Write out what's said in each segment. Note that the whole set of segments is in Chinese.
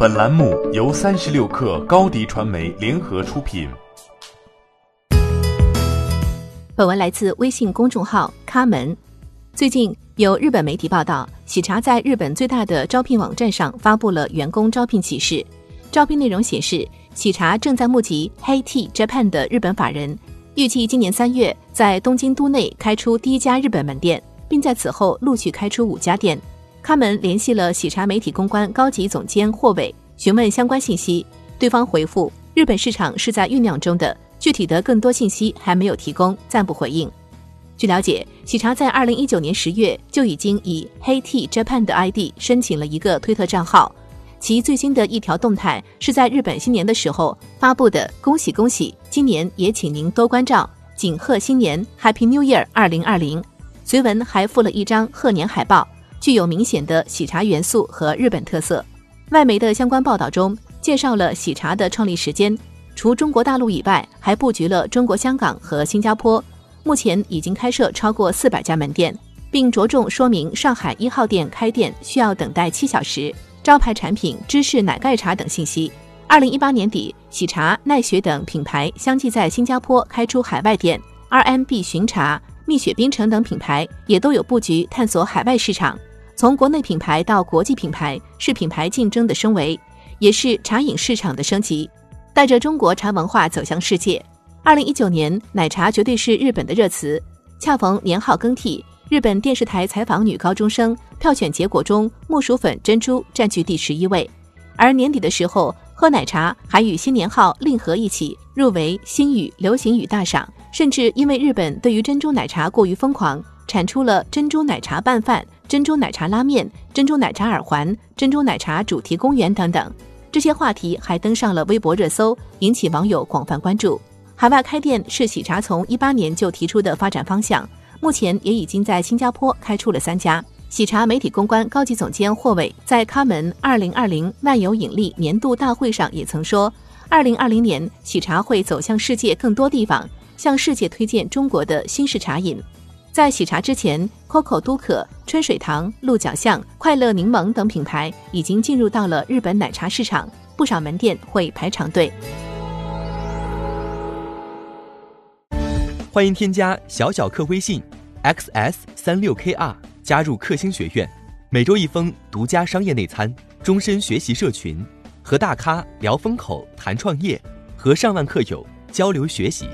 本栏目由三十六氪高低传媒联合出品。本文来自微信公众号“咖门”。最近有日本媒体报道，喜茶在日本最大的招聘网站上发布了员工招聘启事。招聘内容显示，喜茶正在募集 Hey T Japan 的日本法人，预计今年三月在东京都内开出第一家日本门店，并在此后陆续开出五家店。他们联系了喜茶媒体公关高级总监霍伟，询问相关信息。对方回复：日本市场是在酝酿中的，具体的更多信息还没有提供，暂不回应。据了解，喜茶在二零一九年十月就已经以黑 T Japan 的 ID 申请了一个推特账号，其最新的一条动态是在日本新年的时候发布的：“恭喜恭喜，今年也请您多关照，景贺新年，Happy New Year 二零二零。”随文还附了一张贺年海报。具有明显的喜茶元素和日本特色。外媒的相关报道中介绍了喜茶的创立时间，除中国大陆以外，还布局了中国香港和新加坡。目前已经开设超过四百家门店，并着重说明上海一号店开店需要等待七小时，招牌产品芝士奶盖茶等信息。二零一八年底，喜茶、奈雪等品牌相继在新加坡开出海外店，RMB 巡茶、蜜雪冰城等品牌也都有布局探索海外市场。从国内品牌到国际品牌，是品牌竞争的升维，也是茶饮市场的升级，带着中国茶文化走向世界。二零一九年，奶茶绝对是日本的热词。恰逢年号更替，日本电视台采访女高中生票选结果中，木薯粉珍珠占据第十一位。而年底的时候，喝奶茶还与新年号令和一起入围新语流行语大赏，甚至因为日本对于珍珠奶茶过于疯狂，产出了珍珠奶茶拌饭。珍珠奶茶拉面、珍珠奶茶耳环、珍珠奶茶主题公园等等，这些话题还登上了微博热搜，引起网友广泛关注。海外开店是喜茶从一八年就提出的发展方向，目前也已经在新加坡开出了三家。喜茶媒体公关高级总监霍伟在咖门二零二零万有引力年度大会上也曾说，二零二零年喜茶会走向世界更多地方，向世界推荐中国的新式茶饮。在喜茶之前，COCO 都可、春水堂、鹿角巷、快乐柠檬等品牌已经进入到了日本奶茶市场，不少门店会排长队。欢迎添加小小客微信，xs 三六 kr，加入克星学院，每周一封独家商业内参，终身学习社群，和大咖聊风口、谈创业，和上万客友交流学习。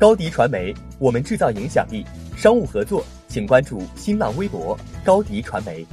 高迪传媒，我们制造影响力。商务合作，请关注新浪微博高迪传媒。